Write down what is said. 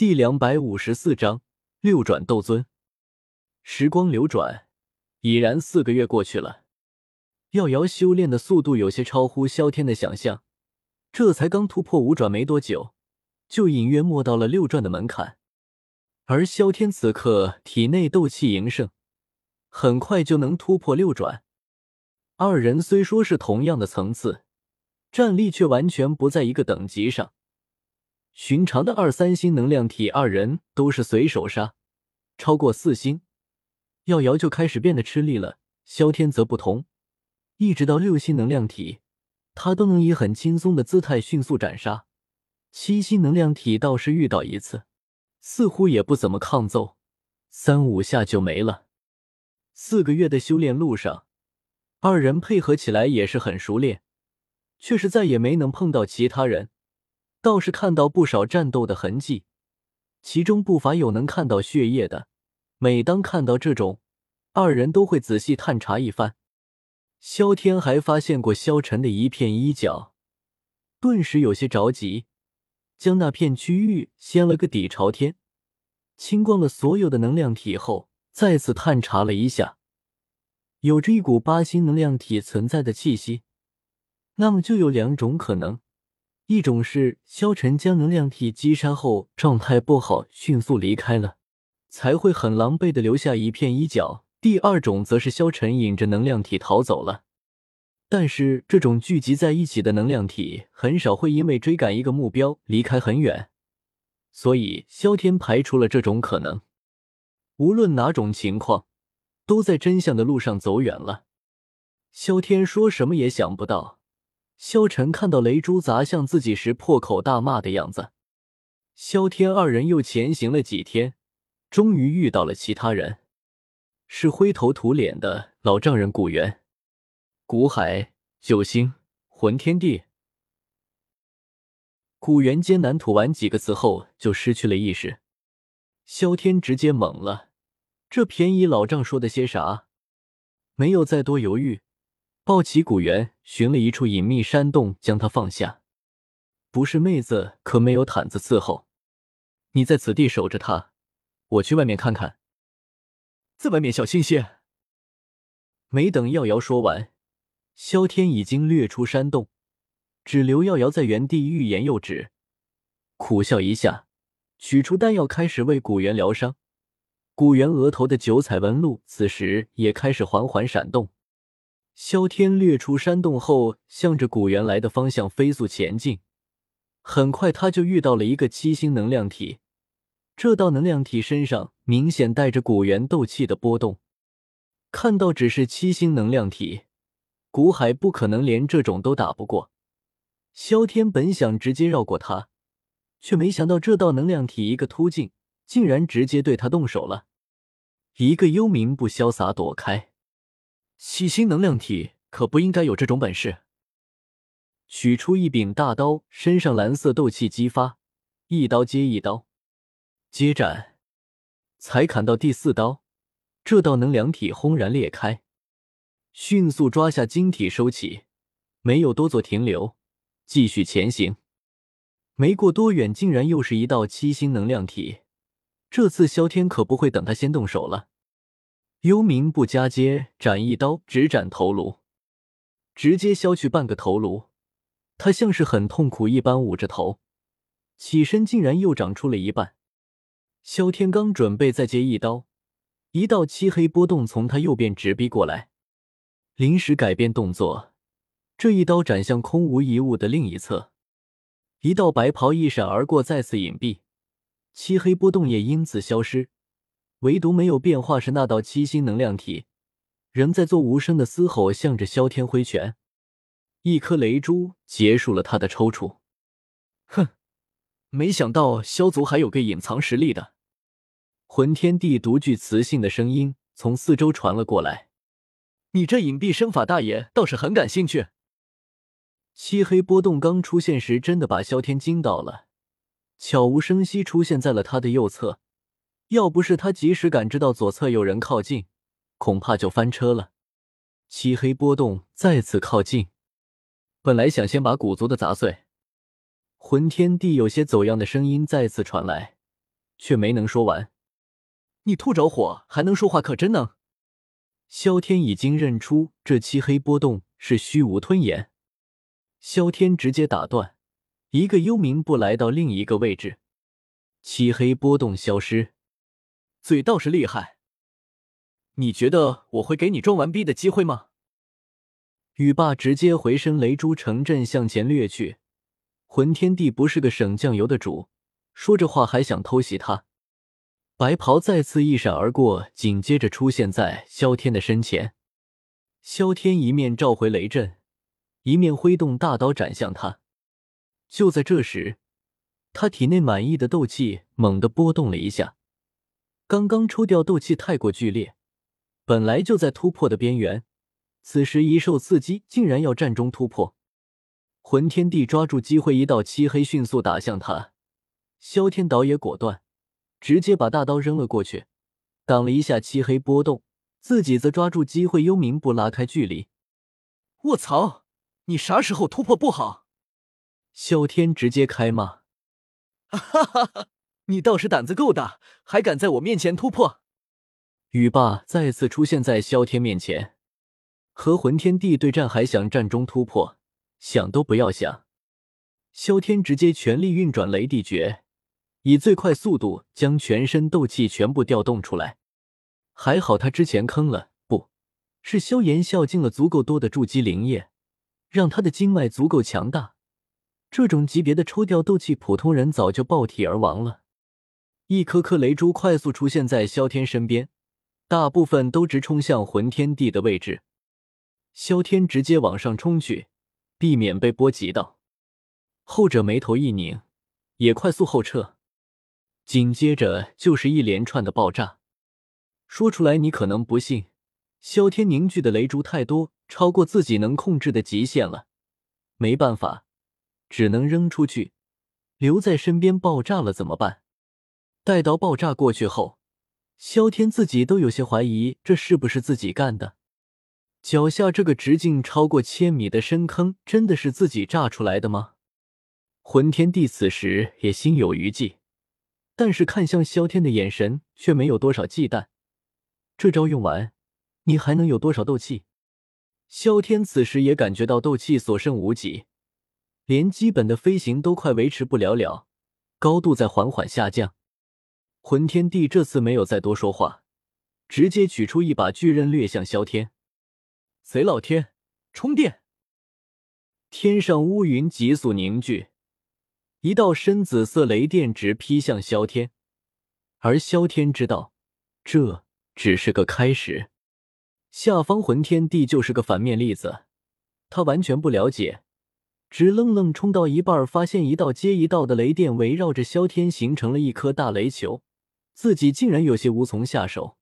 第两百五十四章六转斗尊。时光流转，已然四个月过去了。耀瑶修炼的速度有些超乎萧天的想象，这才刚突破五转没多久，就隐约摸到了六转的门槛。而萧天此刻体内斗气盈盛，很快就能突破六转。二人虽说是同样的层次，战力却完全不在一个等级上。寻常的二三星能量体，二人都是随手杀；超过四星，耀瑶就开始变得吃力了。萧天则不同，一直到六星能量体，他都能以很轻松的姿态迅速斩杀。七星能量体倒是遇到一次，似乎也不怎么抗揍，三五下就没了。四个月的修炼路上，二人配合起来也是很熟练，却是再也没能碰到其他人。倒是看到不少战斗的痕迹，其中不乏有能看到血液的。每当看到这种，二人都会仔细探查一番。萧天还发现过萧晨的一片衣角，顿时有些着急，将那片区域掀了个底朝天，清光了所有的能量体后，再次探查了一下，有着一股八星能量体存在的气息。那么就有两种可能。一种是萧晨将能量体击杀后状态不好，迅速离开了，才会很狼狈的留下一片衣角；第二种则是萧晨引着能量体逃走了。但是这种聚集在一起的能量体很少会因为追赶一个目标离开很远，所以萧天排除了这种可能。无论哪种情况，都在真相的路上走远了。萧天说什么也想不到。萧晨看到雷珠砸向自己时破口大骂的样子，萧天二人又前行了几天，终于遇到了其他人，是灰头土脸的老丈人古元、古海、九星、魂天帝。古元艰难吐完几个字后就失去了意识，萧天直接懵了，这便宜老丈说的些啥？没有再多犹豫。抱起古元，寻了一处隐秘山洞，将他放下。不是妹子，可没有毯子伺候。你在此地守着他，我去外面看看。在外面小心些。没等耀瑶说完，萧天已经掠出山洞，只留耀瑶在原地欲言又止。苦笑一下，取出丹药，开始为古元疗伤。古元额头的九彩纹路此时也开始缓缓闪动。萧天掠出山洞后，向着古元来的方向飞速前进。很快，他就遇到了一个七星能量体。这道能量体身上明显带着古元斗气的波动。看到只是七星能量体，古海不可能连这种都打不过。萧天本想直接绕过他，却没想到这道能量体一个突进，竟然直接对他动手了。一个幽冥不潇洒躲开。七星能量体可不应该有这种本事。取出一柄大刀，身上蓝色斗气激发，一刀接一刀，接斩。才砍到第四刀，这道能量体轰然裂开，迅速抓下晶体收起，没有多做停留，继续前行。没过多远，竟然又是一道七星能量体。这次萧天可不会等他先动手了。幽冥不加接，斩一刀，直斩头颅，直接削去半个头颅。他像是很痛苦一般捂着头，起身竟然又长出了一半。萧天刚准备再接一刀，一道漆黑波动从他右边直逼过来，临时改变动作，这一刀斩向空无一物的另一侧，一道白袍一闪而过，再次隐蔽，漆黑波动也因此消失。唯独没有变化是那道七星能量体，仍在做无声的嘶吼，向着萧天挥拳。一颗雷珠结束了他的抽搐。哼，没想到萧族还有个隐藏实力的。魂天帝独具磁性的声音从四周传了过来。你这隐蔽身法，大爷倒是很感兴趣。漆黑波动刚出现时，真的把萧天惊到了，悄无声息出现在了他的右侧。要不是他及时感知到左侧有人靠近，恐怕就翻车了。漆黑波动再次靠近，本来想先把古族的砸碎。魂天帝有些走样的声音再次传来，却没能说完。你吐着火还能说话，可真能！萧天已经认出这漆黑波动是虚无吞炎，萧天直接打断，一个幽冥步来到另一个位置，漆黑波动消失。嘴倒是厉害，你觉得我会给你装完逼的机会吗？雨霸直接回身，雷珠成阵向前掠去。魂天帝不是个省酱油的主，说着话还想偷袭他。白袍再次一闪而过，紧接着出现在萧天的身前。萧天一面召回雷阵，一面挥动大刀斩向他。就在这时，他体内满意的斗气猛地波动了一下。刚刚抽掉斗气太过剧烈，本来就在突破的边缘，此时一受刺激，竟然要战中突破。魂天帝抓住机会，一道漆黑迅速打向他。萧天倒也果断。直接把大刀扔了过去，挡了一下漆黑波动，自己则抓住机会幽冥步拉开距离。卧槽！你啥时候突破不好？萧天直接开骂：“哈哈哈！你倒是胆子够大，还敢在我面前突破！”雨霸再次出现在萧天面前，和魂天帝对战还想战中突破，想都不要想！萧天直接全力运转雷帝诀。以最快速度将全身斗气全部调动出来，还好他之前坑了，不是萧炎孝敬了足够多的筑基灵液，让他的经脉足够强大。这种级别的抽调斗气，普通人早就爆体而亡了。一颗颗雷珠快速出现在萧天身边，大部分都直冲向魂天帝的位置。萧天直接往上冲去，避免被波及到。后者眉头一拧，也快速后撤。紧接着就是一连串的爆炸，说出来你可能不信，萧天凝聚的雷珠太多，超过自己能控制的极限了，没办法，只能扔出去，留在身边爆炸了怎么办？待到爆炸过去后，萧天自己都有些怀疑这是不是自己干的，脚下这个直径超过千米的深坑真的是自己炸出来的吗？魂天帝此时也心有余悸。但是看向萧天的眼神却没有多少忌惮。这招用完，你还能有多少斗气？萧天此时也感觉到斗气所剩无几，连基本的飞行都快维持不了了，高度在缓缓下降。魂天帝这次没有再多说话，直接取出一把巨刃掠向萧天。贼老天，充电！天上乌云急速凝聚。一道深紫色雷电直劈向萧天，而萧天知道这只是个开始。下方魂天帝就是个反面例子，他完全不了解，直愣愣冲到一半，发现一道接一道的雷电围绕着萧天形成了一颗大雷球，自己竟然有些无从下手。